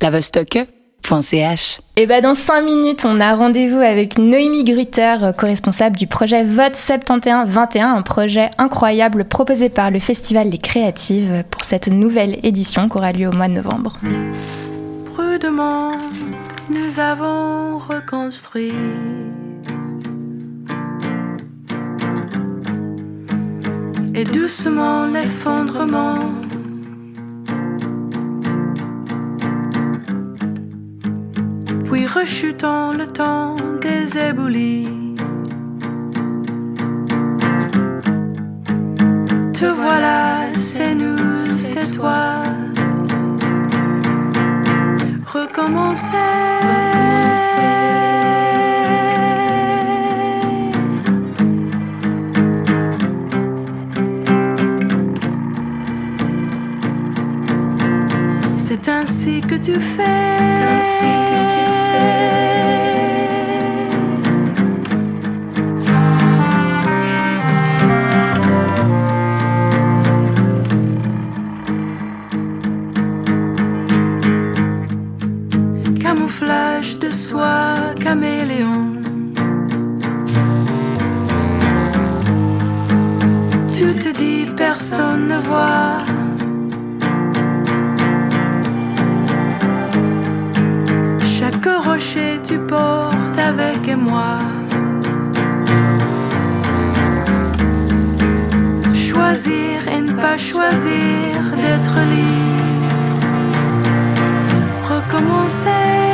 lavostocke.ch. Et bah dans 5 minutes, on a rendez-vous avec Noémie Grutter, co-responsable du projet Vote 71-21, un projet incroyable proposé par le Festival Les Créatives pour cette nouvelle édition qui aura lieu au mois de novembre. Prudemment, nous avons reconstruit. Et doucement l'effondrement puis rechutant le temps des éboulis. Te voilà, c'est nous, c'est toi. Recommencer. C'est ainsi que tu fais. Chaque rocher tu portes avec moi. Choisir et ne pas choisir d'être libre. Recommencer.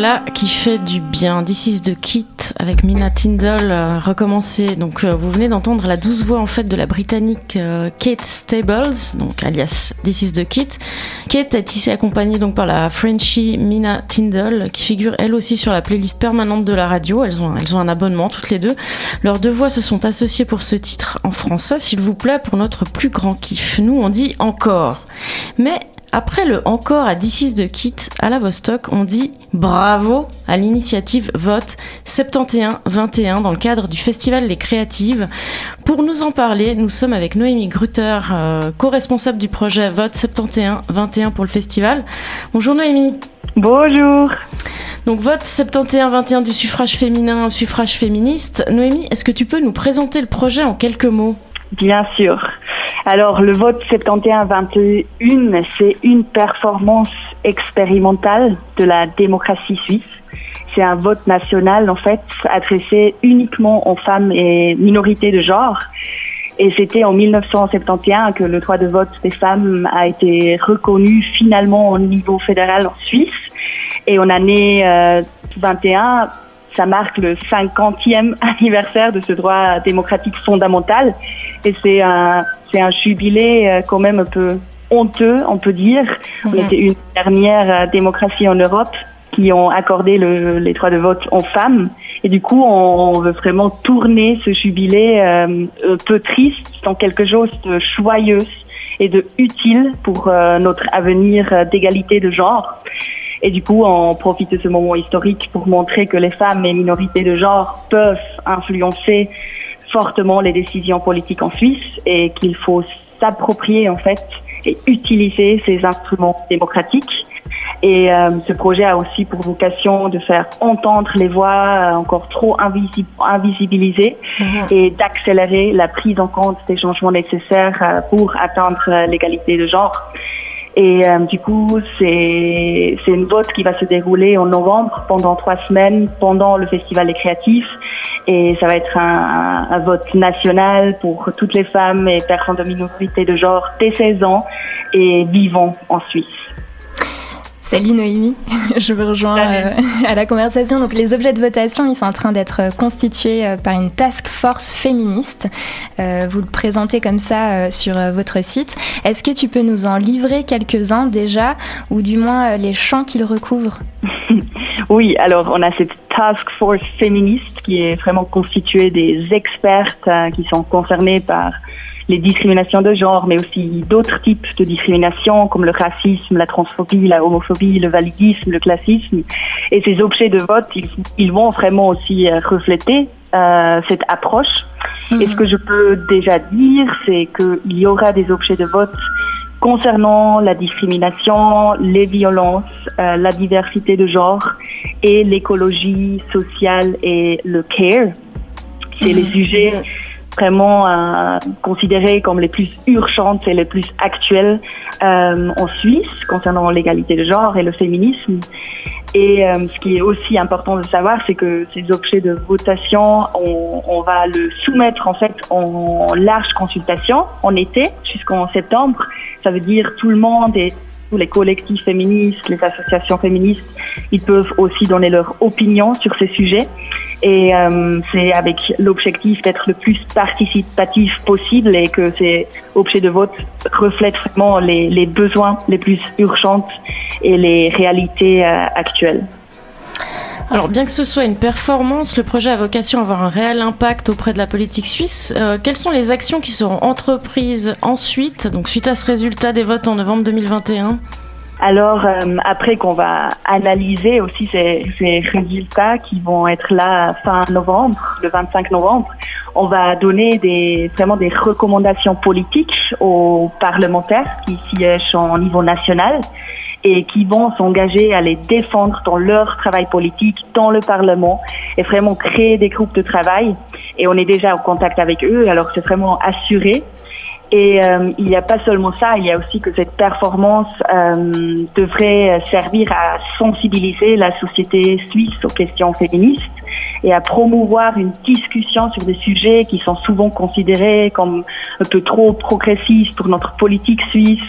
Voilà qui fait du bien. This is the kit avec Mina Tyndall euh. Donc euh, vous venez d'entendre la douce voix en fait de la britannique euh, Kate Stables, donc alias This is the kit. Kate est ici accompagnée donc par la Frenchie Mina Tyndall qui figure elle aussi sur la playlist permanente de la radio. Elles ont elles ont un abonnement toutes les deux. Leurs deux voix se sont associées pour ce titre en français, s'il vous plaît, pour notre plus grand kiff. Nous on dit encore. Mais après le encore à This de Kit à la Vostok, on dit bravo à l'initiative Vote 71-21 dans le cadre du festival Les Créatives. Pour nous en parler, nous sommes avec Noémie Grutter, euh, co-responsable du projet Vote 71-21 pour le festival. Bonjour Noémie. Bonjour. Donc vote 71-21 du suffrage féminin au suffrage féministe. Noémie, est-ce que tu peux nous présenter le projet en quelques mots? Bien sûr. Alors le vote 71-21, c'est une performance expérimentale de la démocratie suisse. C'est un vote national en fait adressé uniquement aux femmes et minorités de genre. Et c'était en 1971 que le droit de vote des femmes a été reconnu finalement au niveau fédéral en Suisse. Et en année 21, euh, ça marque le 50e anniversaire de ce droit démocratique fondamental. Et c'est un, c'est un jubilé euh, quand même un peu honteux, on peut dire. On était une dernière euh, démocratie en Europe qui ont accordé le, les droits de vote aux femmes. Et du coup, on, veut vraiment tourner ce jubilé euh, un peu triste en quelque chose de joyeux et de utile pour euh, notre avenir d'égalité de genre. Et du coup, on profite de ce moment historique pour montrer que les femmes et minorités de genre peuvent influencer fortement les décisions politiques en Suisse et qu'il faut s'approprier en fait et utiliser ces instruments démocratiques et euh, ce projet a aussi pour vocation de faire entendre les voix euh, encore trop invisibilisées mhm. et d'accélérer la prise en compte des changements nécessaires euh, pour atteindre l'égalité de genre. Et du coup, c'est une vote qui va se dérouler en novembre pendant trois semaines pendant le festival des créatifs. Et ça va être un, un, vote national pour toutes les femmes et personnes de minorité de genre dès 16 ans et vivant en Suisse. Salut Noémie, je vous rejoins euh, à la conversation. Donc les objets de votation, ils sont en train d'être constitués euh, par une task force féministe. Euh, vous le présentez comme ça sur votre site. Est-ce que tu peux nous en livrer quelques-uns déjà, ou du moins les champs qu'ils recouvrent? Oui, alors on a cette task force féministe qui est vraiment constituée des expertes qui sont concernés par les discriminations de genre, mais aussi d'autres types de discrimination comme le racisme, la transphobie, la homophobie, le validisme, le classisme. Et ces objets de vote, ils, vont vraiment aussi euh, refléter euh, cette approche. Et ce mhm. que je peux déjà dire, c'est qu'il y aura des objets de vote concernant la discrimination, les violences, euh, la diversité de genre et l'écologie sociale et le care. C'est les mhm. sujets vraiment euh, considérées comme les plus urgentes et les plus actuelles euh, en Suisse concernant l'égalité de genre et le féminisme. Et euh, ce qui est aussi important de savoir, c'est que ces objets de votation, on, on, va le soumettre en fait en large consultation en été jusqu'en septembre. Ça veut dire tout le monde et les collectifs féministes, les associations féministes, ils peuvent aussi donner leur opinion sur ces sujets. Et euh, c'est avec l'objectif d'être le plus participatif possible et que ces objets de vote reflètent vraiment les, les besoins les plus urgents et les réalités euh, actuelles. Alors, bien que ce soit une performance, le projet a vocation à avoir un réel impact auprès de la politique suisse. Euh, quelles sont les actions qui seront entreprises ensuite, donc suite à ce résultat des votes en novembre 2021 alors, euh, après qu'on va analyser aussi ces, ces, résultats qui vont être là fin novembre, le 25 novembre, on va donner des, vraiment des recommandations politiques aux parlementaires qui siègent au niveau national et qui vont s'engager à les défendre dans leur travail politique, dans le Parlement, et vraiment créer des groupes de travail. Et on est déjà en contact avec eux, alors c'est vraiment assuré. Et euh, il n'y a pas seulement ça, il y a aussi que cette performance euh, devrait servir à sensibiliser la société suisse aux questions féministes et à promouvoir une discussion sur des sujets qui sont souvent considérés comme un peu trop progressistes pour notre politique suisse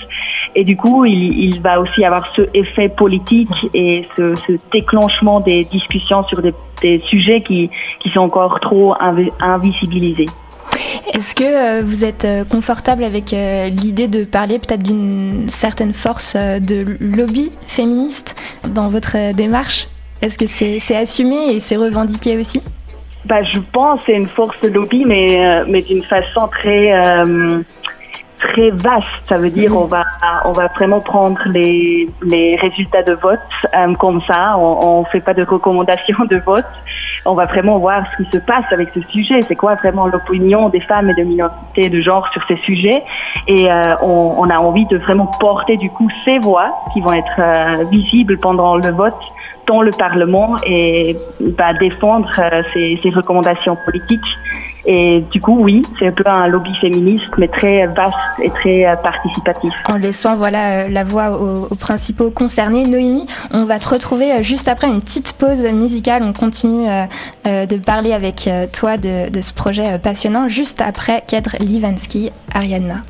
et du coup, il, il, va aussi avoir ce effet politique et ce, ce déclenchement des discussions sur des, des sujets qui, qui, sont encore trop invisibilisés. Est-ce que euh, vous êtes euh, confortable avec euh, l'idée de parler peut-être d'une certaine force de lobby féministe dans votre démarche? Est-ce que c'est assumé et c'est revendiqué aussi? Bah, Je pense que c'est une force de lobby, mais, mais d'une façon très très vaste. Ça veut dire on va on va vraiment prendre les les résultats de vote euh, comme ça. On, on fait pas de recommandations de vote. On va vraiment voir ce qui se passe avec ce sujet. C'est quoi vraiment l'opinion des femmes et de minorités de genre sur ces sujets? Et euh, on, on, a envie de vraiment porter du coup ces voix qui vont être euh, visibles pendant le vote dans le Parlement et bah, défendre ses, ses recommandations politiques. Et du coup, oui, c'est un peu un lobby féministe, mais très vaste et très euh, participatif. En laissant voilà, euh, la voix aux, principaux concernés. Noémie, on va te retrouver euh, juste après une petite pause musicale. On continue de parler avec toi de, de ce projet passionnant, juste après Kedr Livansky, Ariadna.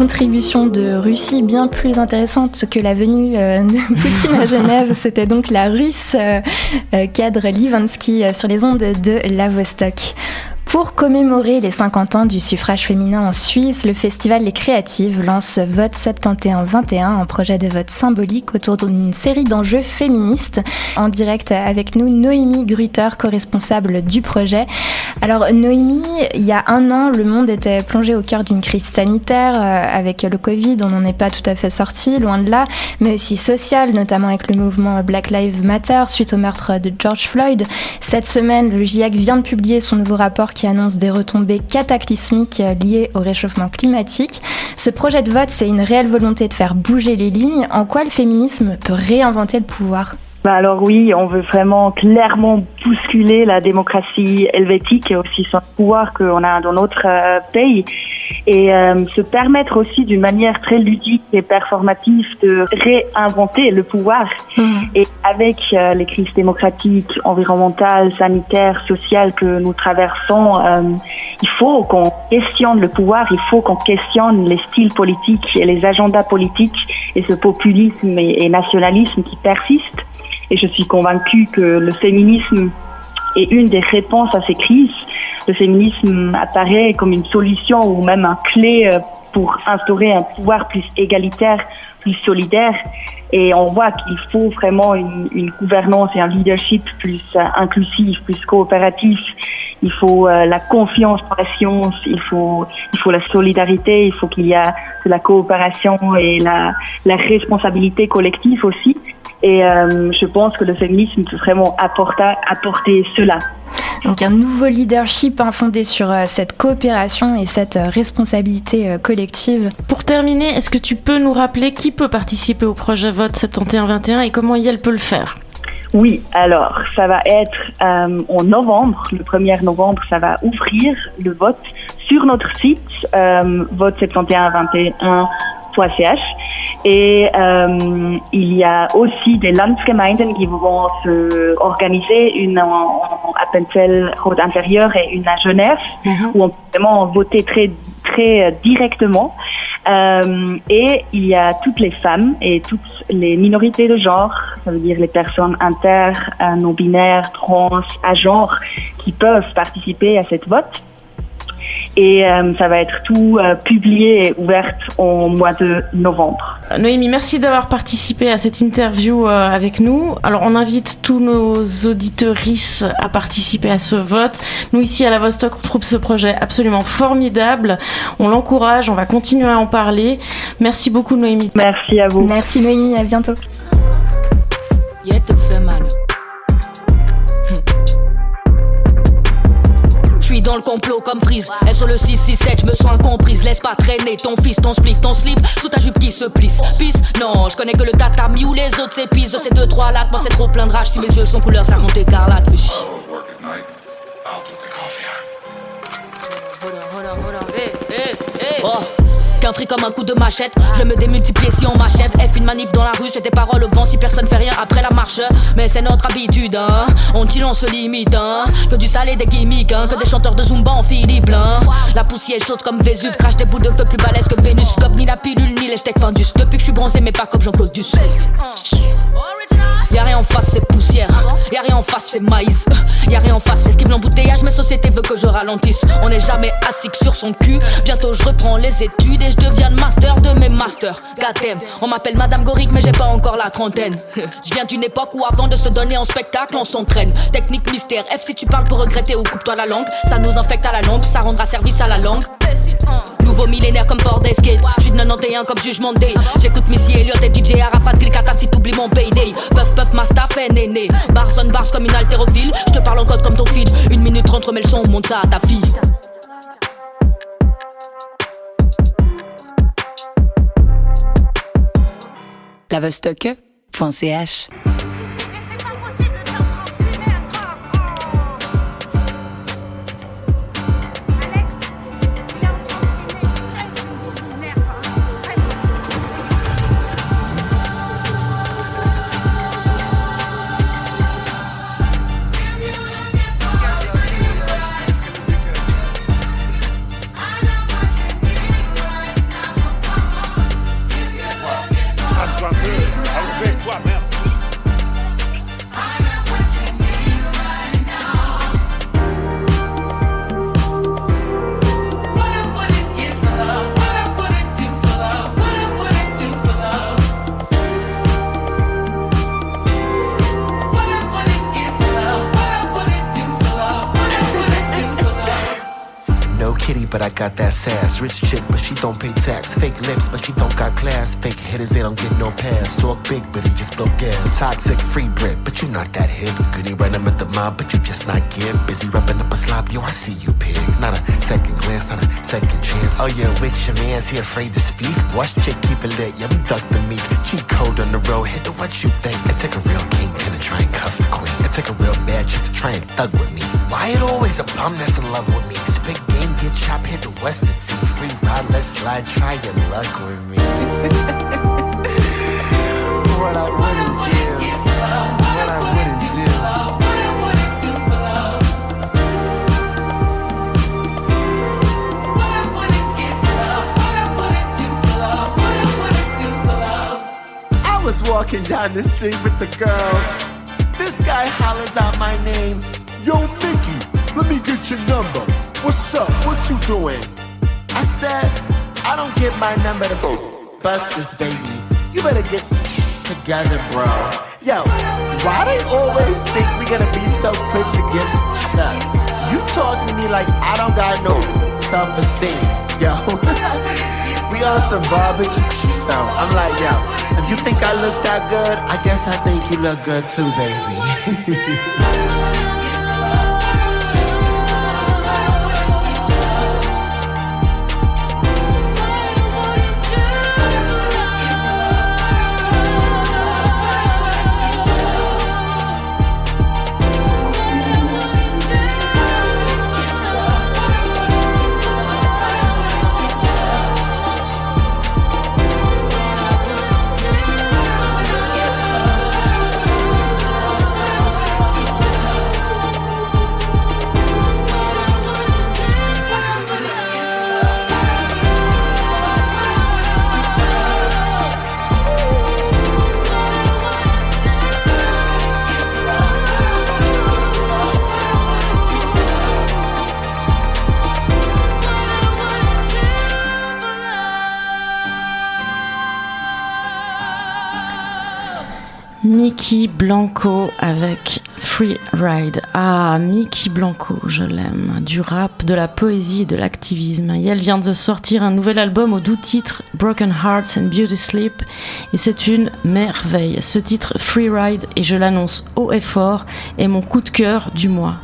Contribution de Russie bien plus intéressante que la venue euh, de Poutine à Genève. C'était donc la russe cadre euh, euh, Livansky sur les ondes de la Vostok. Pour commémorer les 50 ans du suffrage féminin en Suisse, le festival Les Créatives lance Vote 71-21, un projet de vote symbolique autour d'une série d'enjeux féministes. En direct avec nous, Noémie Grutter, co-responsable du projet. Alors Noémie, il y a un an, le monde était plongé au cœur d'une crise sanitaire euh, avec le Covid, on n'en est pas tout à fait sorti, loin de là, mais aussi sociale, notamment avec le mouvement Black Lives Matter suite au meurtre de George Floyd. Cette semaine, le GIEC vient de publier son nouveau rapport annonce des retombées cataclysmiques liées au réchauffement climatique. Ce projet de vote, c'est une réelle volonté de faire bouger les lignes. En quoi le féminisme peut réinventer le pouvoir? Bah alors oui, on veut vraiment clairement bousculer la démocratie helvétique et aussi son pouvoir qu'on a dans notre euh, pays et euh, se permettre aussi d'une manière très ludique et performative de réinventer le pouvoir. Mmh. Et avec euh, les crises démocratiques, environnementales, sanitaires, sociales que nous traversons, il faut qu'on questionne le pouvoir, il faut qu'on questionne les styles politiques et les agendas politiques et ce populisme et, et nationalisme qui persistent. Et je suis convaincue que le féminisme est une des réponses à ces crises. Le féminisme apparaît comme une solution ou même un clé euh, pour instaurer un pouvoir plus égalitaire, plus solidaire. Et on voit qu'il faut vraiment une, gouvernance et un leadership plus euh, inclusif, plus coopératif. Il faut euh, la confiance dans la science, il faut, il faut la solidarité, il faut qu'il y a de la coopération et la responsabilité collective aussi. Et euh, je pense que le féminisme peut vraiment apporter, apporter cela. Donc un nouveau leadership hein, fondé sur euh, cette coopération et cette euh, responsabilité collective. Pour terminer, est-ce que tu peux nous rappeler qui peut participer au projet Vote 71-21 et comment elle peut le faire? Oui, alors ça va être euh, en novembre, le 1er novembre, ça va ouvrir le vote sur notre site euh, vote 7121 ch Et euh, il y a aussi des Landsgemeinden qui vont se organiser, une en, Appenzell Rode intérieur et une à Genève, mhm. où on peut vraiment voter très très directement. Euh, et il y a toutes les femmes et toutes les minorités de genre, ça veut dire les personnes inter, euh, non binaires, trans, à genre, qui peuvent participer à cette vote. Et euh, ça va être tout euh, publié et ouvert au mois de novembre. Noémie, merci d'avoir participé à cette interview euh, avec nous. Alors, on invite tous nos auditeuristes à participer à ce vote. Nous, ici à la Vostok, on trouve ce projet absolument formidable. On l'encourage, on va continuer à en parler. Merci beaucoup, Noémie. Merci à vous. Merci, Noémie. À bientôt. Dans le complot comme frise. Et sur le 667, je me sens incomprise. Laisse pas traîner ton fils, ton spliff, ton slip sous ta jupe qui se plisse. Pisse, non, je connais que le tatami ou les autres s'épisent. Ces deux, trois lattes, moi c'est trop plein de rage. Si mes yeux sont couleur, ça compte écarlate. Fais chier. Oh fric comme un coup de machette. Je me démultiplier si on m'achève. F une manif dans la rue, c'était parole au vent si personne fait rien après la marche. Mais c'est notre habitude, hein. On tire, on se limite, hein. Que du salé, des gimmicks, hein. Que des chanteurs de Zumba en Philippe. La poussière chaude comme Vésuve, crache des boules de feu plus balèzes que Vénus. J'cope ni la pilule ni les steaks fendus. Depuis que je suis bronzé, mais pas comme Jean-Claude Duss. Y'a rien en face, c'est poussière. Y'a rien en face, c'est maïs. Y'a rien en face, j'esquive l'embouteillage, mais société veut que je ralentisse. On n'est jamais assis que sur son cul. Bientôt je reprends les études et je deviens le master de mes masters. Gatem, on m'appelle Madame Gorique, mais j'ai pas encore la trentaine. Je viens d'une époque où avant de se donner en spectacle, on s'entraîne. Technique mystère, F si tu parles pour regretter ou coupe-toi la langue. Ça nous infecte à la longue, ça rendra service à la langue. Nouveau millénaire comme Ford Escape. J'suis de 91 comme jugement day. J'écoute Missy Elliott et DJ Arafat, Gilkata si t'oublies mon payday. Puff ma staff est néné. Barson bars comme une haltérophile. J'te parle en code comme ton feed. Une minute rentre, mais le son monte ça à ta fille. lavestock.ch got that sass. Rich chick, but she don't pay tax. Fake lips, but she don't got class. Fake hitters, they don't get no pass. Talk big, but he just blow gas. Toxic, free Brit, but you not that hip. Goody running with the mob, but you just not get busy rubbing up a slop. Yo, I see you, pig. Not a second glance, not a second chance. Oh yeah, with your man's he afraid to speak. Watch chick keep it lit, yeah we duck the meek. Cheat code on the road, hit the what you think. It take a real king to try and cuff the queen. It take a real bad chick to try and thug with me. Why it always a bum that's in love with me? Spit game, get chopped, hit the western sea. Free ride, let's slide, try your luck with me. what I wouldn't give, what I wouldn't do. I was walking down the street with the girls. This guy hollers out my name. Yo, Mickey, let me get your number. What's up? What you doing? I said, I don't give my number to busters, baby. You better get together, bro. Yo, why they always think we gonna be so quick to give stuff? You talking to me like I don't got no self-esteem. Yo, we on some garbage. No, I'm like, yo, if you think I look that good, I guess I think you look good too, baby. Mickey Blanco avec Free Ride. Ah, Mickey Blanco, je l'aime. Du rap, de la poésie de l'activisme. Elle vient de sortir un nouvel album au doux titre Broken Hearts and Beauty Sleep. Et c'est une merveille. Ce titre Free Ride, et je l'annonce haut et fort, est mon coup de cœur du mois.